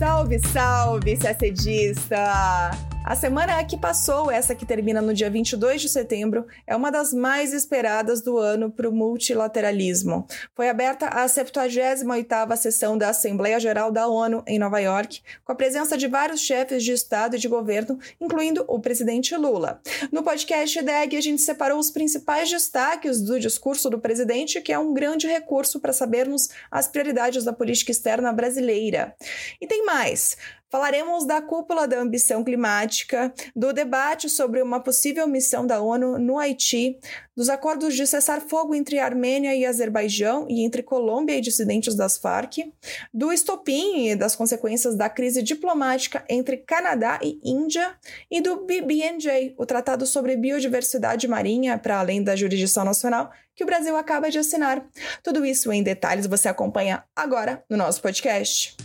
Salve, salve, CACDista! A semana que passou, essa que termina no dia 22 de setembro, é uma das mais esperadas do ano para o multilateralismo. Foi aberta a 78ª sessão da Assembleia Geral da ONU em Nova York, com a presença de vários chefes de Estado e de governo, incluindo o presidente Lula. No podcast DEG, a gente separou os principais destaques do discurso do presidente, que é um grande recurso para sabermos as prioridades da política externa brasileira. E tem mais. Falaremos da cúpula da ambição climática, do debate sobre uma possível missão da ONU no Haiti, dos acordos de cessar-fogo entre Armênia e Azerbaijão e entre Colômbia e dissidentes das Farc, do estopim e das consequências da crise diplomática entre Canadá e Índia e do BBNJ, o Tratado sobre Biodiversidade Marinha para além da jurisdição nacional, que o Brasil acaba de assinar. Tudo isso em detalhes você acompanha agora no nosso podcast.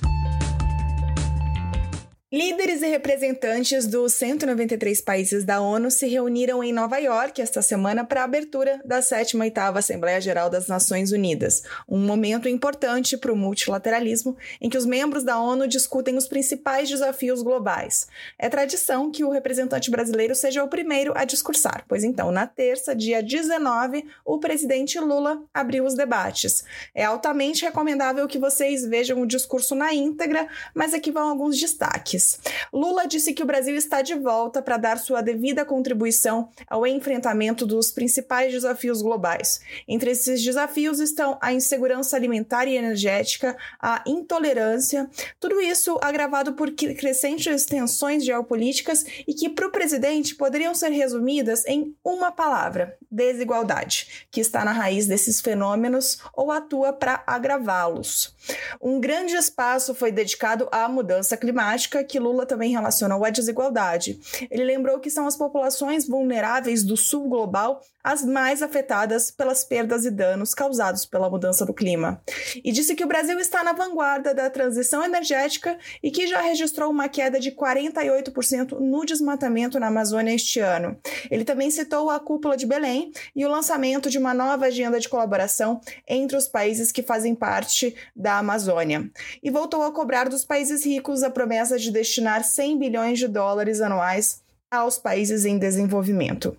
Líderes e representantes dos 193 países da ONU se reuniram em Nova York esta semana para a abertura da 7 e 8 Assembleia Geral das Nações Unidas, um momento importante para o multilateralismo em que os membros da ONU discutem os principais desafios globais. É tradição que o representante brasileiro seja o primeiro a discursar, pois então, na terça, dia 19, o presidente Lula abriu os debates. É altamente recomendável que vocês vejam o discurso na íntegra, mas aqui vão alguns destaques. Lula disse que o Brasil está de volta para dar sua devida contribuição ao enfrentamento dos principais desafios globais. Entre esses desafios estão a insegurança alimentar e energética, a intolerância, tudo isso agravado por crescentes tensões geopolíticas e que, para o presidente, poderiam ser resumidas em uma palavra: desigualdade, que está na raiz desses fenômenos ou atua para agravá-los. Um grande espaço foi dedicado à mudança climática, que Lula também relacionou à desigualdade. Ele lembrou que são as populações vulneráveis do sul global as mais afetadas pelas perdas e danos causados pela mudança do clima. E disse que o Brasil está na vanguarda da transição energética e que já registrou uma queda de 48% no desmatamento na Amazônia este ano. Ele também citou a cúpula de Belém e o lançamento de uma nova agenda de colaboração entre os países que fazem parte da Amazônia. E voltou a cobrar dos países ricos a promessa de destinar 100 bilhões de dólares anuais aos países em desenvolvimento.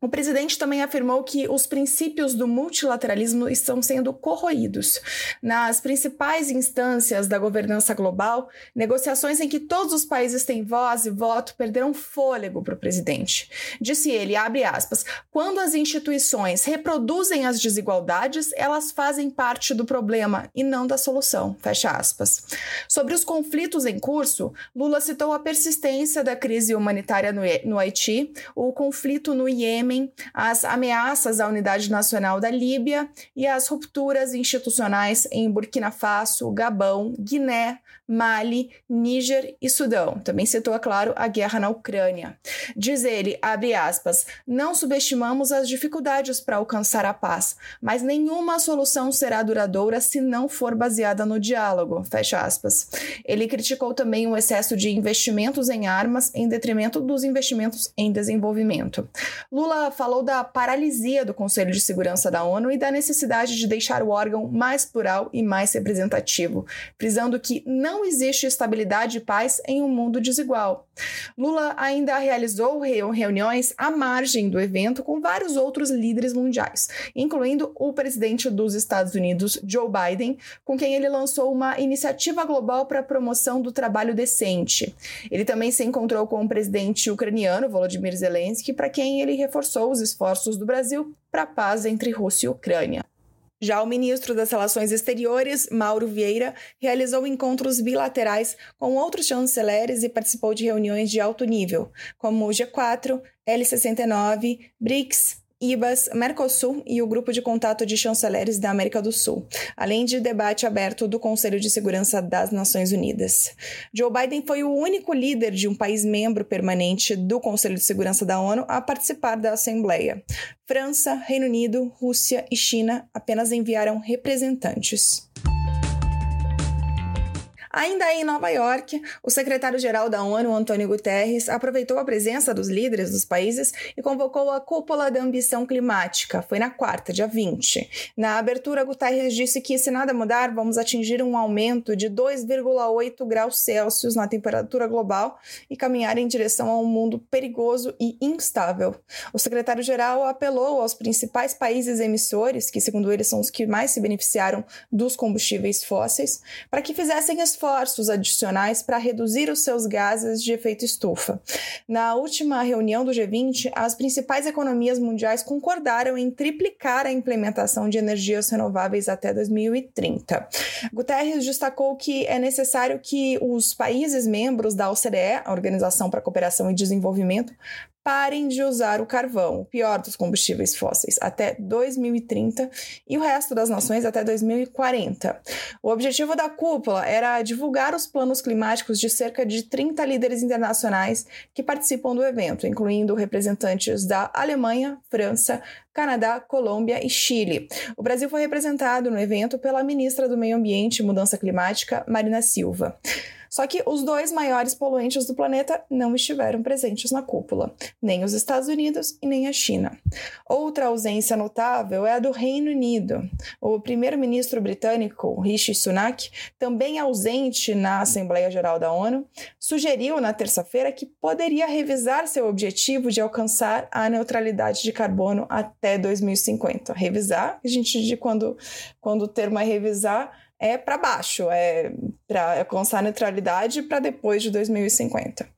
O presidente também afirmou que os princípios do multilateralismo estão sendo corroídos. Nas principais instâncias da governança global, negociações em que todos os países têm voz e voto perderam fôlego para o presidente. Disse ele, abre aspas, quando as instituições reproduzem as desigualdades, elas fazem parte do problema e não da solução, fecha aspas. Sobre os conflitos em curso, Lula citou a persistência da crise humanitária no, no Haiti, o conflito no Iêmen Iêmen, as ameaças à unidade nacional da Líbia e as rupturas institucionais em Burkina Faso, Gabão, Guiné, Mali, Níger e Sudão. Também citou, é claro, a guerra na Ucrânia. Diz ele, abre aspas, não subestimamos as dificuldades para alcançar a paz, mas nenhuma solução será duradoura se não for baseada no diálogo, fecha aspas. Ele criticou também o excesso de investimentos em armas em detrimento dos investimentos em desenvolvimento. Lula falou da paralisia do Conselho de Segurança da ONU e da necessidade de deixar o órgão mais plural e mais representativo, frisando que não não existe estabilidade e paz em um mundo desigual. Lula ainda realizou reuniões à margem do evento com vários outros líderes mundiais, incluindo o presidente dos Estados Unidos, Joe Biden, com quem ele lançou uma iniciativa global para a promoção do trabalho decente. Ele também se encontrou com o presidente ucraniano, Volodymyr Zelensky, para quem ele reforçou os esforços do Brasil para a paz entre Rússia e Ucrânia. Já o ministro das Relações Exteriores, Mauro Vieira, realizou encontros bilaterais com outros chanceleres e participou de reuniões de alto nível, como o G4, L69, BRICS, IBAS, Mercosul e o Grupo de Contato de Chanceleres da América do Sul, além de debate aberto do Conselho de Segurança das Nações Unidas. Joe Biden foi o único líder de um país membro permanente do Conselho de Segurança da ONU a participar da Assembleia. França, Reino Unido, Rússia e China apenas enviaram representantes. Ainda em Nova York, o secretário-geral da ONU, Antônio Guterres, aproveitou a presença dos líderes dos países e convocou a cúpula da ambição climática. Foi na quarta, dia 20. Na abertura, Guterres disse que, se nada mudar, vamos atingir um aumento de 2,8 graus Celsius na temperatura global e caminhar em direção a um mundo perigoso e instável. O secretário-geral apelou aos principais países emissores, que, segundo ele, são os que mais se beneficiaram dos combustíveis fósseis, para que fizessem esforços adicionais para reduzir os seus gases de efeito estufa. Na última reunião do G20, as principais economias mundiais concordaram em triplicar a implementação de energias renováveis até 2030. Guterres destacou que é necessário que os países membros da OCDE, a Organização para a Cooperação e Desenvolvimento, parem de usar o carvão, o pior dos combustíveis fósseis, até 2030 e o resto das nações até 2040. O objetivo da cúpula era divulgar os planos climáticos de cerca de 30 líderes internacionais que participam do evento, incluindo representantes da Alemanha, França, Canadá, Colômbia e Chile. O Brasil foi representado no evento pela ministra do Meio Ambiente e Mudança Climática, Marina Silva. Só que os dois maiores poluentes do planeta não estiveram presentes na cúpula, nem os Estados Unidos e nem a China. Outra ausência notável é a do Reino Unido. O primeiro-ministro britânico, Rishi Sunak, também ausente na Assembleia Geral da ONU, sugeriu na terça-feira que poderia revisar seu objetivo de alcançar a neutralidade de carbono até 2050. Revisar, a gente diz quando, quando o termo é revisar, é para baixo, é para alcançar neutralidade para depois de 2050.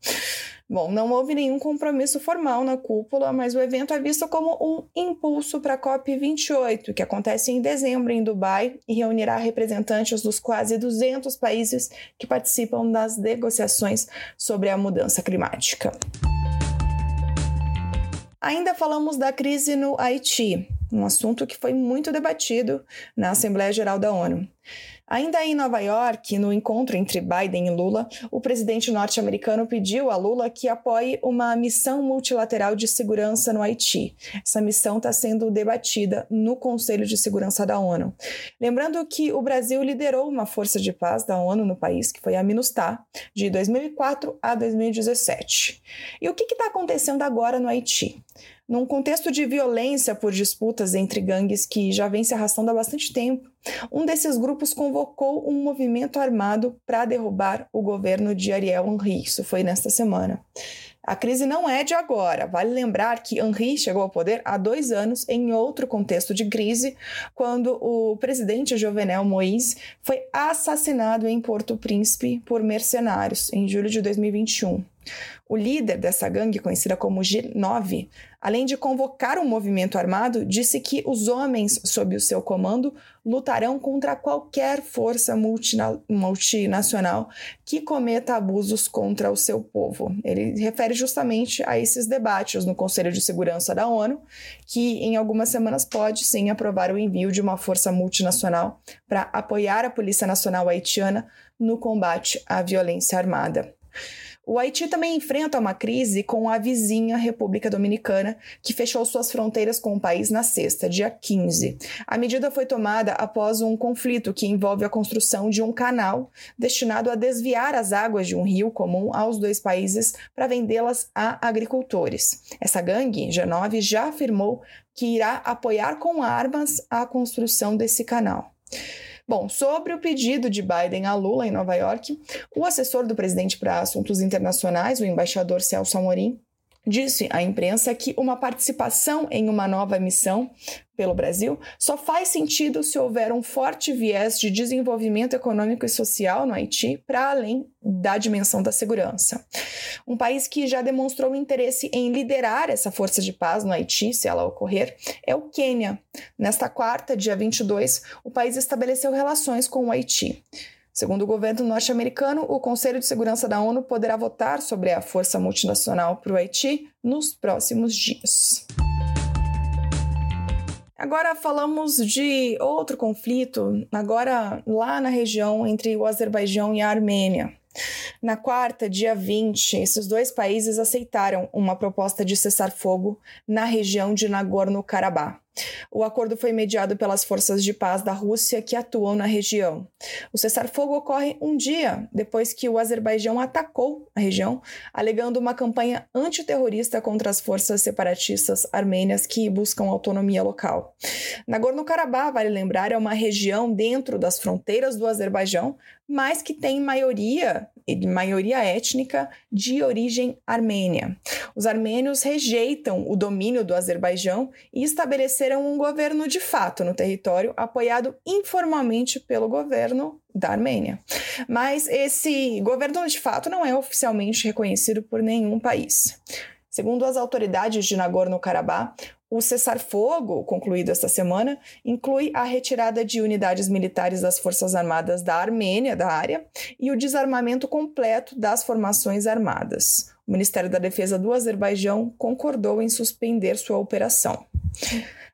Bom, não houve nenhum compromisso formal na cúpula, mas o evento é visto como um impulso para a COP28, que acontece em dezembro em Dubai e reunirá representantes dos quase 200 países que participam das negociações sobre a mudança climática. Ainda falamos da crise no Haiti, um assunto que foi muito debatido na Assembleia Geral da ONU. Ainda em Nova York, no encontro entre Biden e Lula, o presidente norte-americano pediu a Lula que apoie uma missão multilateral de segurança no Haiti. Essa missão está sendo debatida no Conselho de Segurança da ONU. Lembrando que o Brasil liderou uma força de paz da ONU no país, que foi a MINUSTAH, de 2004 a 2017. E o que está acontecendo agora no Haiti? Num contexto de violência por disputas entre gangues que já vem se arrastando há bastante tempo, um desses grupos convocou um movimento armado para derrubar o governo de Ariel Henry. Isso foi nesta semana. A crise não é de agora. Vale lembrar que Henry chegou ao poder há dois anos em outro contexto de crise, quando o presidente Jovenel Moïse foi assassinado em Porto Príncipe por mercenários em julho de 2021. O líder dessa gangue, conhecida como G9, além de convocar um movimento armado, disse que os homens sob o seu comando lutarão contra qualquer força multinacional que cometa abusos contra o seu povo. Ele refere justamente a esses debates no Conselho de Segurança da ONU, que em algumas semanas pode sim aprovar o envio de uma força multinacional para apoiar a Polícia Nacional Haitiana no combate à violência armada. O Haiti também enfrenta uma crise com a vizinha República Dominicana, que fechou suas fronteiras com o país na sexta, dia 15. A medida foi tomada após um conflito que envolve a construção de um canal destinado a desviar as águas de um rio comum aos dois países para vendê-las a agricultores. Essa gangue, G9, já afirmou que irá apoiar com armas a construção desse canal. Bom, sobre o pedido de Biden a Lula em Nova York, o assessor do presidente para assuntos internacionais, o embaixador Celso Amorim, disse à imprensa que uma participação em uma nova missão pelo Brasil só faz sentido se houver um forte viés de desenvolvimento econômico e social no Haiti para além da dimensão da segurança. Um país que já demonstrou interesse em liderar essa força de paz no Haiti, se ela ocorrer, é o Quênia. Nesta quarta, dia 22, o país estabeleceu relações com o Haiti. Segundo o governo norte-americano, o Conselho de Segurança da ONU poderá votar sobre a força multinacional para o Haiti nos próximos dias. Agora falamos de outro conflito, agora lá na região entre o Azerbaijão e a Armênia. Na quarta, dia 20, esses dois países aceitaram uma proposta de cessar-fogo na região de Nagorno-Karabakh. O acordo foi mediado pelas forças de paz da Rússia que atuam na região. O cessar-fogo ocorre um dia depois que o Azerbaijão atacou a região, alegando uma campanha antiterrorista contra as forças separatistas armênias que buscam autonomia local. Nagorno-Karabakh, vale lembrar, é uma região dentro das fronteiras do Azerbaijão, mas que tem maioria maioria étnica de origem armênia. Os armênios rejeitam o domínio do Azerbaijão e estabeleceram um governo de fato no território, apoiado informalmente pelo governo da Armênia. Mas esse governo de fato não é oficialmente reconhecido por nenhum país. Segundo as autoridades de Nagorno-Karabakh, o cessar-fogo, concluído esta semana, inclui a retirada de unidades militares das Forças Armadas da Armênia da área e o desarmamento completo das formações armadas. O Ministério da Defesa do Azerbaijão concordou em suspender sua operação.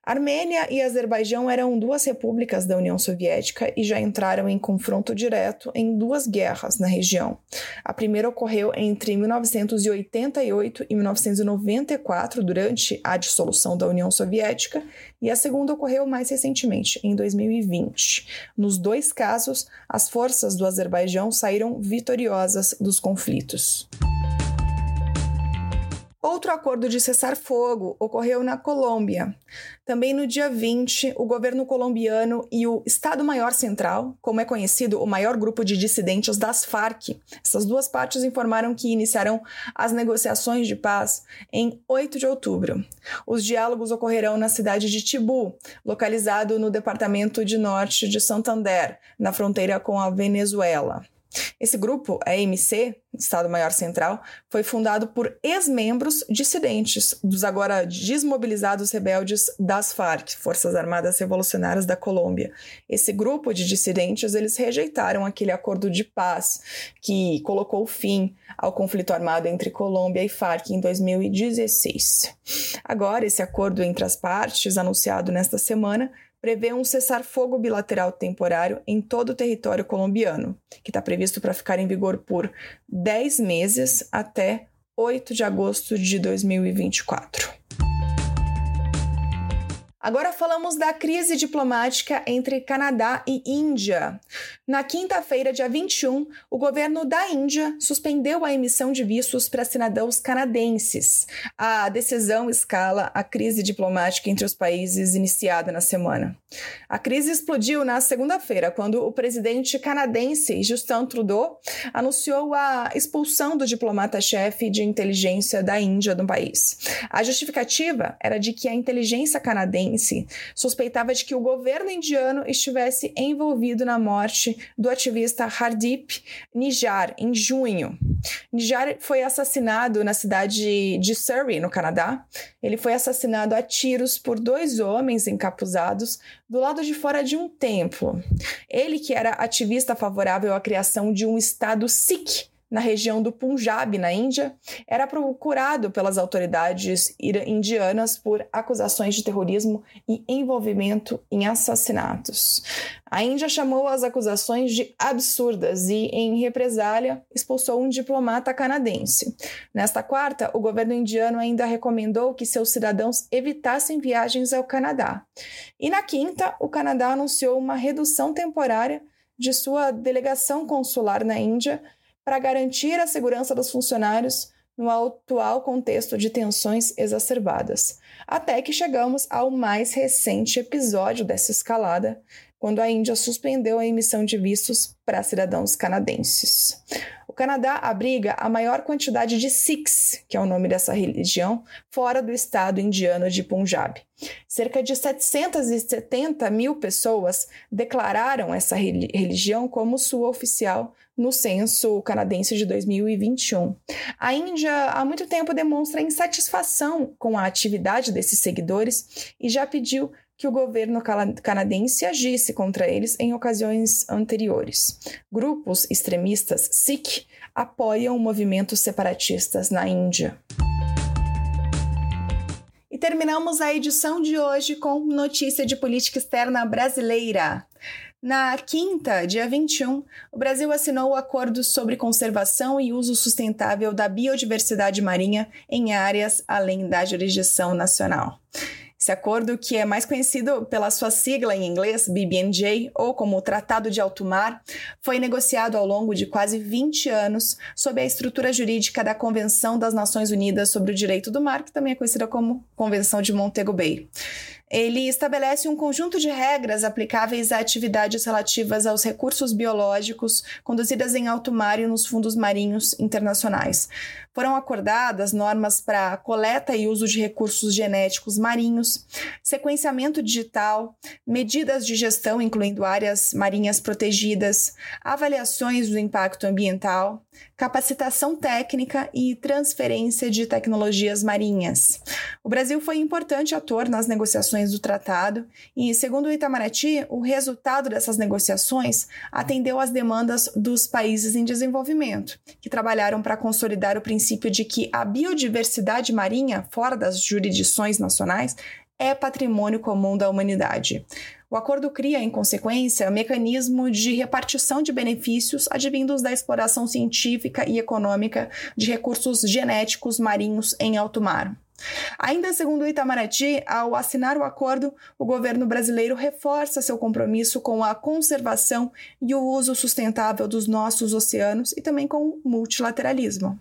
Armênia e Azerbaijão eram duas repúblicas da União Soviética e já entraram em confronto direto em duas guerras na região. A primeira ocorreu entre 1988 e 1994, durante a dissolução da União Soviética, e a segunda ocorreu mais recentemente, em 2020. Nos dois casos, as forças do Azerbaijão saíram vitoriosas dos conflitos. Outro acordo de cessar-fogo ocorreu na Colômbia. Também no dia 20, o governo colombiano e o Estado-Maior Central, como é conhecido o maior grupo de dissidentes das Farc, essas duas partes informaram que iniciarão as negociações de paz em 8 de outubro. Os diálogos ocorrerão na cidade de Tibu, localizado no departamento de norte de Santander, na fronteira com a Venezuela. Esse grupo, a EMC, Estado-Maior Central, foi fundado por ex-membros dissidentes dos agora desmobilizados rebeldes das FARC, Forças Armadas Revolucionárias da Colômbia. Esse grupo de dissidentes, eles rejeitaram aquele acordo de paz que colocou fim ao conflito armado entre Colômbia e FARC em 2016. Agora, esse acordo entre as partes, anunciado nesta semana, prevê um cessar-fogo bilateral temporário em todo o território colombiano, que está previsto para ficar em vigor por 10 meses até 8 de agosto de 2024. Agora falamos da crise diplomática entre Canadá e Índia. Na quinta-feira, dia 21, o governo da Índia suspendeu a emissão de vistos para cidadãos canadenses. A decisão escala a crise diplomática entre os países iniciada na semana. A crise explodiu na segunda-feira, quando o presidente canadense Justin Trudeau anunciou a expulsão do diplomata-chefe de inteligência da Índia do país. A justificativa era de que a inteligência canadense suspeitava de que o governo indiano estivesse envolvido na morte do ativista Hardip Nijar em junho. Nijar foi assassinado na cidade de Surrey, no Canadá. Ele foi assassinado a tiros por dois homens encapuzados do lado de fora de um templo. Ele, que era ativista favorável à criação de um estado Sikh na região do Punjab, na Índia, era procurado pelas autoridades indianas por acusações de terrorismo e envolvimento em assassinatos. A Índia chamou as acusações de absurdas e, em represália, expulsou um diplomata canadense. Nesta quarta, o governo indiano ainda recomendou que seus cidadãos evitassem viagens ao Canadá. E na quinta, o Canadá anunciou uma redução temporária de sua delegação consular na Índia para garantir a segurança dos funcionários no atual contexto de tensões exacerbadas, até que chegamos ao mais recente episódio dessa escalada, quando a Índia suspendeu a emissão de vistos para cidadãos canadenses. O Canadá abriga a maior quantidade de Sikhs, que é o nome dessa religião, fora do estado indiano de Punjab. Cerca de 770 mil pessoas declararam essa religião como sua oficial no censo canadense de 2021. A Índia há muito tempo demonstra insatisfação com a atividade desses seguidores e já pediu que o governo canadense agisse contra eles em ocasiões anteriores. Grupos extremistas Sikh apoiam movimentos separatistas na Índia. E terminamos a edição de hoje com notícia de política externa brasileira. Na quinta, dia 21, o Brasil assinou o Acordo sobre Conservação e Uso Sustentável da Biodiversidade Marinha em áreas além da jurisdição nacional. Esse acordo, que é mais conhecido pela sua sigla em inglês, BBNJ, ou como Tratado de Alto Mar, foi negociado ao longo de quase 20 anos sob a estrutura jurídica da Convenção das Nações Unidas sobre o Direito do Mar, que também é conhecida como Convenção de Montego Bay. Ele estabelece um conjunto de regras aplicáveis a atividades relativas aos recursos biológicos conduzidas em alto mar e nos fundos marinhos internacionais. Foram acordadas normas para coleta e uso de recursos genéticos marinhos, sequenciamento digital, medidas de gestão, incluindo áreas marinhas protegidas, avaliações do impacto ambiental, capacitação técnica e transferência de tecnologias marinhas. O Brasil foi importante ator nas negociações do tratado e, segundo o Itamaraty, o resultado dessas negociações atendeu às demandas dos países em desenvolvimento, que trabalharam para consolidar o princípio de que a biodiversidade marinha, fora das jurisdições nacionais, é patrimônio comum da humanidade. O acordo cria, em consequência, um mecanismo de repartição de benefícios advindos da exploração científica e econômica de recursos genéticos marinhos em alto mar. Ainda segundo o Itamaraty, ao assinar o acordo, o governo brasileiro reforça seu compromisso com a conservação e o uso sustentável dos nossos oceanos e também com o multilateralismo.